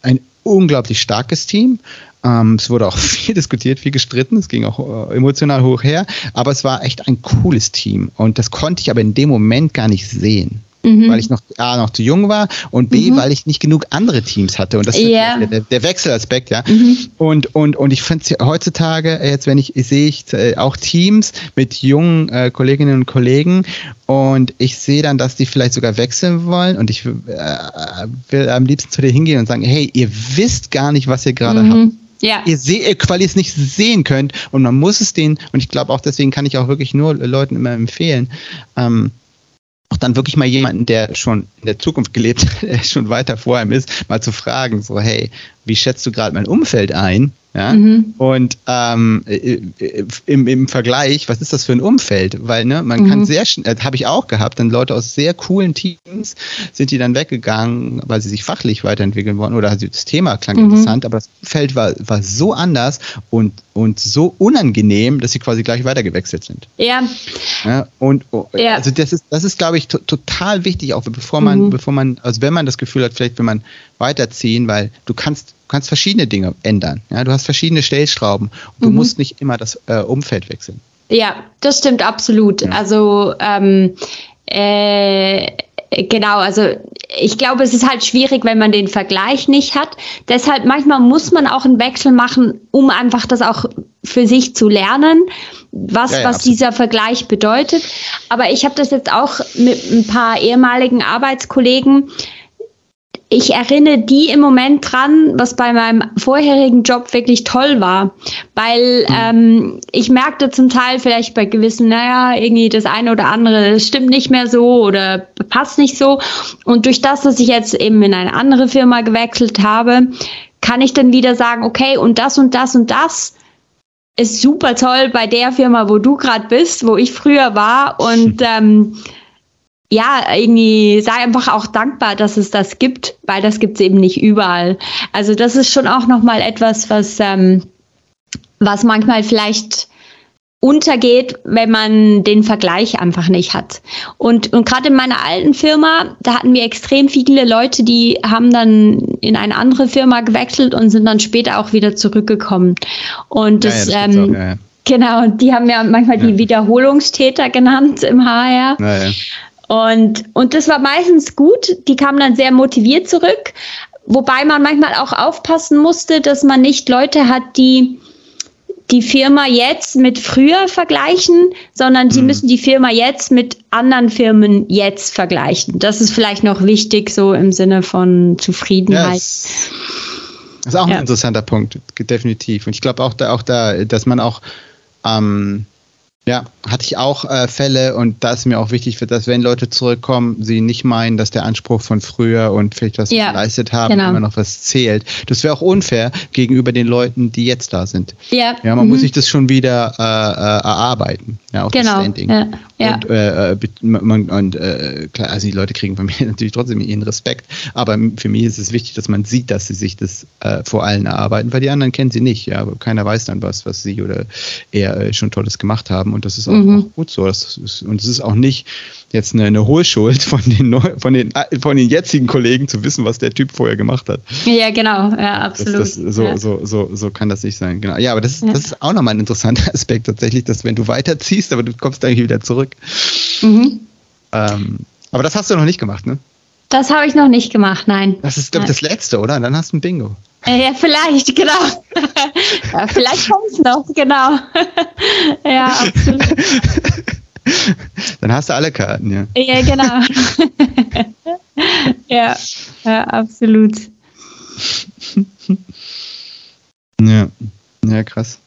Speaker 2: ein unglaublich starkes Team. Ähm, es wurde auch viel diskutiert, viel gestritten, es ging auch äh, emotional hoch her, aber es war echt ein cooles Team. Und das konnte ich aber in dem Moment gar nicht sehen mhm. weil ich noch A, noch zu jung war und B, mhm. weil ich nicht genug andere Teams hatte. Und das yeah. ist der, der, Wechselaspekt, ja. Mhm. Und, und, und ich finde heutzutage, jetzt wenn ich, sehe ich äh, auch Teams mit jungen äh, Kolleginnen und Kollegen und ich sehe dann, dass die vielleicht sogar wechseln wollen und ich äh, will am liebsten zu dir hingehen und sagen, hey, ihr wisst gar nicht, was ihr gerade mhm. habt. Ja. Ihr seht, weil ihr es nicht sehen könnt und man muss es denen, und ich glaube auch deswegen kann ich auch wirklich nur Leuten immer empfehlen, ähm, auch dann wirklich mal jemanden, der schon in der Zukunft gelebt hat, der schon weiter vor ihm ist, mal zu fragen, so, hey, wie schätzt du gerade mein Umfeld ein? Ja? Mhm. Und ähm, äh, äh, im, im Vergleich, was ist das für ein Umfeld? Weil ne, man mhm. kann sehr schnell, äh, habe ich auch gehabt, dann Leute aus sehr coolen Teams sind die dann weggegangen, weil sie sich fachlich weiterentwickeln wollen oder das Thema klang mhm. interessant, aber das Umfeld war, war so anders und, und so unangenehm, dass sie quasi gleich weitergewechselt sind.
Speaker 1: Ja.
Speaker 2: ja und oh, ja. also das ist, das ist, glaube ich, total wichtig, auch bevor man, mhm. bevor man, also wenn man das Gefühl hat, vielleicht will man weiterziehen, weil du kannst kannst verschiedene Dinge ändern. Ja, du hast verschiedene Stellschrauben. Und du mhm. musst nicht immer das äh, Umfeld wechseln.
Speaker 1: Ja, das stimmt absolut. Ja. Also ähm, äh, Genau, also ich glaube, es ist halt schwierig, wenn man den Vergleich nicht hat. Deshalb manchmal muss man auch einen Wechsel machen, um einfach das auch für sich zu lernen, was, ja, ja, was dieser Vergleich bedeutet. Aber ich habe das jetzt auch mit ein paar ehemaligen Arbeitskollegen ich erinnere die im Moment dran, was bei meinem vorherigen Job wirklich toll war, weil mhm. ähm, ich merkte zum Teil vielleicht bei gewissen, naja, irgendwie das eine oder andere stimmt nicht mehr so oder passt nicht so. Und durch das, dass ich jetzt eben in eine andere Firma gewechselt habe, kann ich dann wieder sagen, okay, und das und das und das ist super toll bei der Firma, wo du gerade bist, wo ich früher war und ähm, ja, irgendwie sei einfach auch dankbar, dass es das gibt, weil das gibt es eben nicht überall. Also das ist schon auch nochmal etwas, was, ähm, was manchmal vielleicht untergeht, wenn man den Vergleich einfach nicht hat. Und, und gerade in meiner alten Firma, da hatten wir extrem viele Leute, die haben dann in eine andere Firma gewechselt und sind dann später auch wieder zurückgekommen. Und das, ja, ja, das ähm, auch, ja, Genau, die haben ja manchmal die Wiederholungstäter genannt im HR. Und, und das war meistens gut. Die kamen dann sehr motiviert zurück. Wobei man manchmal auch aufpassen musste, dass man nicht Leute hat, die die Firma jetzt mit früher vergleichen, sondern sie mhm. müssen die Firma jetzt mit anderen Firmen jetzt vergleichen. Das ist vielleicht noch wichtig, so im Sinne von Zufriedenheit. Yes.
Speaker 2: Das ist auch ja. ein interessanter Punkt, definitiv. Und ich glaube auch da, auch da, dass man auch ähm, Ja, hatte ich auch äh, Fälle und da ist mir auch wichtig, dass wenn Leute zurückkommen, sie nicht meinen, dass der Anspruch von früher und vielleicht was ja, geleistet haben, genau. immer noch was zählt. Das wäre auch unfair gegenüber den Leuten, die jetzt da sind. Ja, ja man mhm. muss sich das schon wieder äh, äh, erarbeiten. Ja, auch genau. das Standing. Ja. Ja. Und, äh, äh man, und äh, klar, also die Leute kriegen von mir natürlich trotzdem ihren Respekt, aber für mich ist es wichtig, dass man sieht, dass sie sich das äh, vor allen erarbeiten, weil die anderen kennen sie nicht. Ja, keiner weiß dann was, was sie oder er äh, schon Tolles gemacht haben und das ist auch, mhm. auch gut so. Ist, und es ist auch nicht jetzt eine, eine Hohlschuld von den, von, den, äh, von den jetzigen Kollegen zu wissen, was der Typ vorher gemacht hat.
Speaker 1: Ja, genau, ja, absolut.
Speaker 2: Das, das, so,
Speaker 1: ja.
Speaker 2: so, so, so kann das nicht sein. Genau. Ja, aber das, das ist auch nochmal ein interessanter Aspekt tatsächlich, dass wenn du weiterziehst, aber du kommst eigentlich wieder zurück. Mhm. Ähm, aber das hast du noch nicht gemacht, ne?
Speaker 1: Das habe ich noch nicht gemacht, nein.
Speaker 2: Das ist, glaube ich, das letzte, oder? Dann hast du ein Bingo.
Speaker 1: Ja, vielleicht, genau. ja, vielleicht kommt es noch, genau. ja, absolut.
Speaker 2: Dann hast du alle Karten, ja.
Speaker 1: Ja, genau. ja, ja, absolut.
Speaker 2: Ja, ja, krass.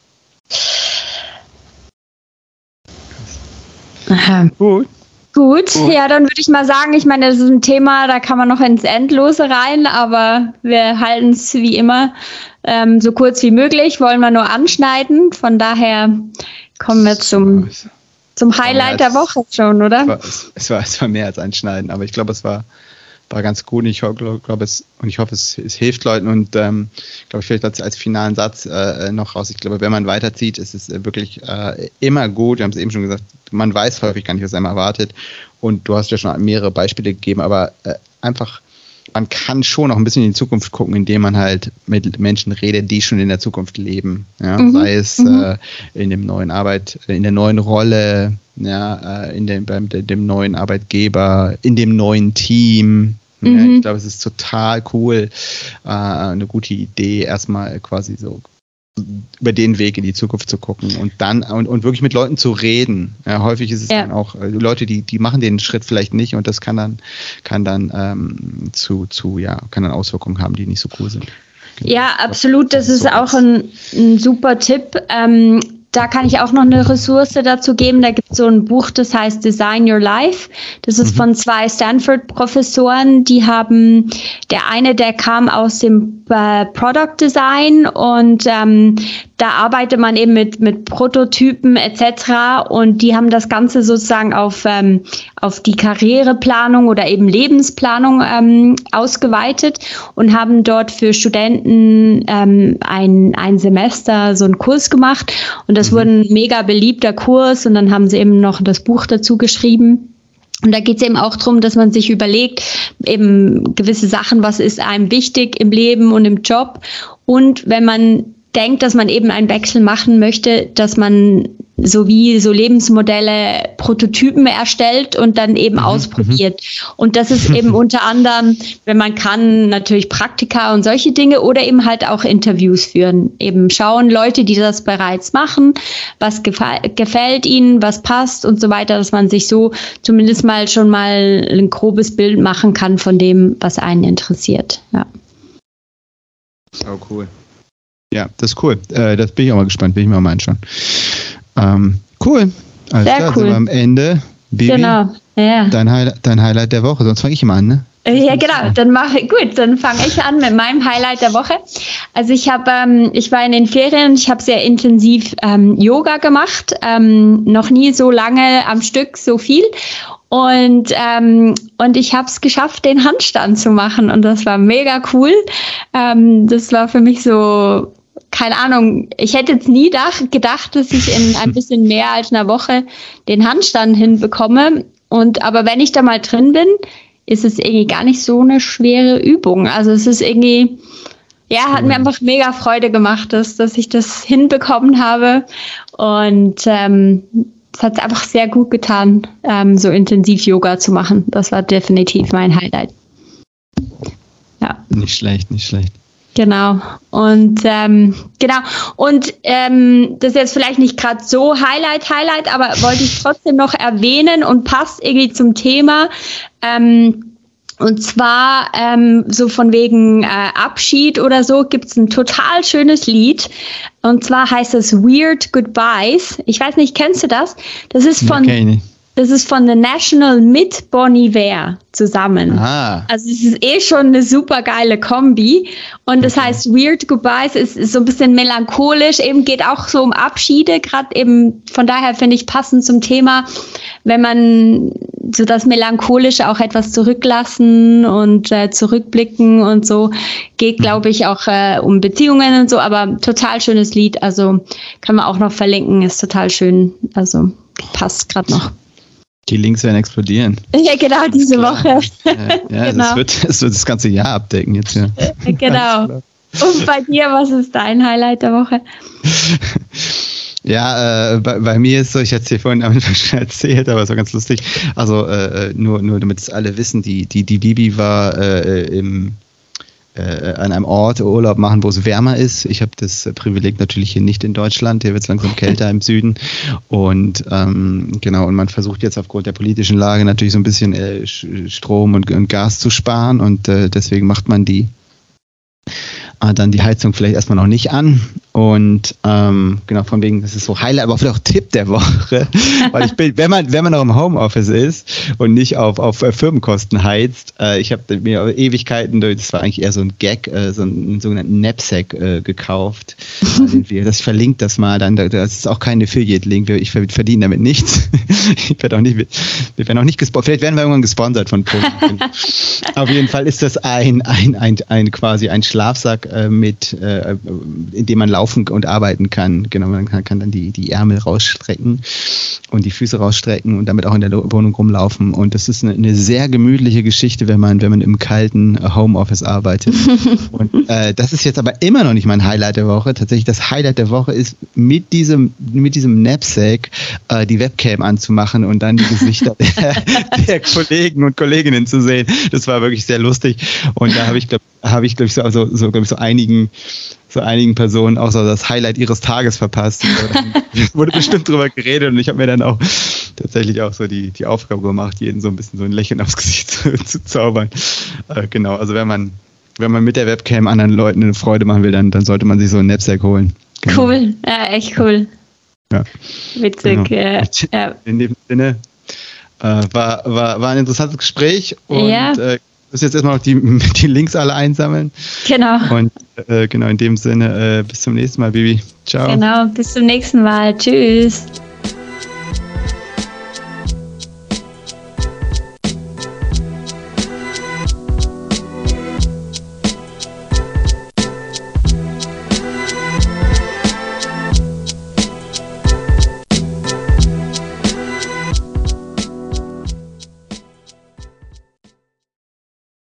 Speaker 1: Aha. Gut. Gut, Gut, ja, dann würde ich mal sagen, ich meine, das ist ein Thema, da kann man noch ins Endlose rein, aber wir halten es wie immer ähm, so kurz wie möglich, wollen wir nur anschneiden. Von daher kommen wir zum, zum Highlight der Woche schon, oder?
Speaker 2: Es war, es, war, es war mehr als anschneiden, aber ich glaube, es war war ganz gut. Ich glaube, glaub, es und ich hoffe, es, es hilft Leuten und ähm, glaube ich vielleicht als, als finalen Satz äh, noch raus. Ich glaube, wenn man weiterzieht, ist es äh, wirklich äh, immer gut. Wir haben es eben schon gesagt, man weiß häufig gar nicht, was einem erwartet. Und du hast ja schon mehrere Beispiele gegeben, aber äh, einfach man kann schon auch ein bisschen in die Zukunft gucken, indem man halt mit Menschen redet, die schon in der Zukunft leben. Ja? Mhm. Sei es mhm. äh, in dem neuen Arbeit, in der neuen Rolle, ja, äh, in dem, beim dem neuen Arbeitgeber, in dem neuen Team. Mhm. Ja, ich glaube, es ist total cool, äh, eine gute Idee, erstmal quasi so über den Weg in die Zukunft zu gucken und dann und, und wirklich mit Leuten zu reden. Ja, häufig ist es ja. dann auch äh, Leute, die, die machen den Schritt vielleicht nicht und das kann dann, kann dann ähm, zu, zu, ja, kann dann Auswirkungen haben, die nicht so cool sind.
Speaker 1: Genau. Ja, absolut. Das, ist, auch ein, ein, super Tipp. Ähm, da kann ich auch noch eine Ressource dazu geben. Da gibt es so ein Buch, das heißt Design Your Life. Das ist mhm. von zwei Stanford-Professoren. Die haben, der eine, der kam aus dem äh, Product Design und ähm, da arbeitet man eben mit, mit Prototypen etc. Und die haben das Ganze sozusagen auf, ähm, auf die Karriereplanung oder eben Lebensplanung ähm, ausgeweitet und haben dort für Studenten ähm, ein, ein Semester so einen Kurs gemacht. Und das mhm. wurde ein mega beliebter Kurs und dann haben sie eben noch das Buch dazu geschrieben. Und da geht es eben auch darum, dass man sich überlegt, eben gewisse Sachen, was ist einem wichtig im Leben und im Job. Und wenn man denkt, dass man eben einen Wechsel machen möchte, dass man sowie so Lebensmodelle, Prototypen erstellt und dann eben mhm. ausprobiert. Mhm. Und das ist eben unter anderem, wenn man kann, natürlich Praktika und solche Dinge oder eben halt auch Interviews führen. Eben schauen Leute, die das bereits machen, was gefällt ihnen, was passt und so weiter, dass man sich so zumindest mal schon mal ein grobes Bild machen kann von dem, was einen interessiert. Ja.
Speaker 2: Oh, cool. Ja, das ist cool. Äh, das bin ich auch mal gespannt, will ich mir auch mal anschauen. Ähm, cool. Alles Sehr klar, cool. sind wir am Ende. Bibi, genau. Ja. Dein, Highlight, dein Highlight der Woche, sonst fange ich immer an, ne?
Speaker 1: Äh, ja, genau. Dann mache gut. Dann fange ich an mit meinem Highlight der Woche. Also ich habe, ähm, ich war in den Ferien. Ich habe sehr intensiv ähm, Yoga gemacht. Ähm, noch nie so lange am Stück so viel. Und ähm, und ich habe es geschafft, den Handstand zu machen. Und das war mega cool. Ähm, das war für mich so keine Ahnung, ich hätte jetzt nie gedacht, dass ich in ein bisschen mehr als einer Woche den Handstand hinbekomme. Und aber wenn ich da mal drin bin, ist es irgendwie gar nicht so eine schwere Übung. Also es ist irgendwie, ja, hat mir einfach mega Freude gemacht, dass, dass ich das hinbekommen habe. Und ähm, es hat einfach sehr gut getan, ähm, so intensiv Yoga zu machen. Das war definitiv mein Highlight.
Speaker 2: Ja. Nicht schlecht, nicht schlecht.
Speaker 1: Genau. Und ähm, genau. Und ähm, das ist jetzt vielleicht nicht gerade so Highlight, Highlight, aber wollte ich trotzdem noch erwähnen und passt irgendwie zum Thema. Ähm, Und zwar ähm, so von wegen äh, Abschied oder so gibt es ein total schönes Lied. Und zwar heißt es Weird Goodbyes. Ich weiß nicht, kennst du das? Das ist von. Okay. Das ist von The National mit Bonnie Ware zusammen. Ah. Also es ist eh schon eine super geile Kombi. Und das okay. heißt Weird Goodbyes ist, ist, so ein bisschen melancholisch, eben geht auch so um Abschiede, gerade eben von daher finde ich passend zum Thema, wenn man so das Melancholische auch etwas zurücklassen und äh, zurückblicken und so, geht mhm. glaube ich auch äh, um Beziehungen und so, aber total schönes Lied, also kann man auch noch verlinken, ist total schön, also passt gerade noch.
Speaker 2: Die Links werden explodieren.
Speaker 1: Ja, genau, diese Woche.
Speaker 2: Ja, ja genau. das, wird, das wird das ganze Jahr abdecken jetzt, ja.
Speaker 1: Genau. Und bei dir, was ist dein Highlight der Woche?
Speaker 2: Ja, äh, bei, bei, mir ist so, ich hatte es dir vorhin damit schon erzählt, aber es war ganz lustig. Also äh, nur, nur damit es alle wissen, die, die, die Bibi war äh, im äh, an einem Ort Urlaub machen, wo es wärmer ist. Ich habe das Privileg natürlich hier nicht in Deutschland. Hier wird es langsam kälter im Süden. Und ähm, genau, und man versucht jetzt aufgrund der politischen Lage natürlich so ein bisschen äh, Strom und, und, Gas zu sparen. Und äh, deswegen macht man die äh, dann die Heizung vielleicht erstmal noch nicht an. Und ähm, genau, von wegen, das ist so Highlight, aber vielleicht auch Tipp der Woche. Weil ich bin, wenn man, wenn man noch im Homeoffice ist und nicht auf, auf äh, Firmenkosten heizt, äh, ich habe mir Ewigkeiten, das war eigentlich eher so ein Gag, äh, so einen sogenannten Knapsack äh, gekauft. das verlinkt das mal dann. Das ist auch kein Affiliate-Link. Ich verdiene damit nichts. ich werde auch nicht, wir werden auch nicht gesponsert. Vielleicht werden wir irgendwann gesponsert von Punkten. auf jeden Fall ist das ein, ein, ein, ein quasi ein Schlafsack äh, mit, äh, in dem man laufen und arbeiten kann. Genau, man kann, kann dann die, die Ärmel rausstrecken und die Füße rausstrecken und damit auch in der Wohnung rumlaufen. Und das ist eine, eine sehr gemütliche Geschichte, wenn man, wenn man im kalten Homeoffice arbeitet. und äh, das ist jetzt aber immer noch nicht mein Highlight der Woche. Tatsächlich das Highlight der Woche ist mit diesem, mit diesem Knapsack äh, die Webcam anzumachen und dann die Gesichter der, der Kollegen und Kolleginnen zu sehen. Das war wirklich sehr lustig. Und da habe ich, glaube habe ich, glaube ich, so, also, so, glaub ich, so einigen, so einigen Personen auch so das Highlight ihres Tages verpasst. wurde bestimmt drüber geredet und ich habe mir dann auch tatsächlich auch so die, die Aufgabe gemacht, jeden so ein bisschen so ein Lächeln aufs Gesicht zu, zu zaubern. Äh, genau, also wenn man, wenn man mit der Webcam anderen Leuten eine Freude machen will, dann, dann sollte man sich so ein Knapsack holen.
Speaker 1: Genau. Cool, ja, echt cool.
Speaker 2: Ja.
Speaker 1: Witzig. Genau. Äh,
Speaker 2: ja. In dem Sinne äh, war, war, war ein interessantes Gespräch und ja. äh, muss jetzt erstmal noch die, die Links alle einsammeln.
Speaker 1: Genau.
Speaker 2: Und äh, genau in dem Sinne, äh, bis zum nächsten Mal, Bibi. Ciao.
Speaker 1: Genau, bis zum nächsten Mal. Tschüss.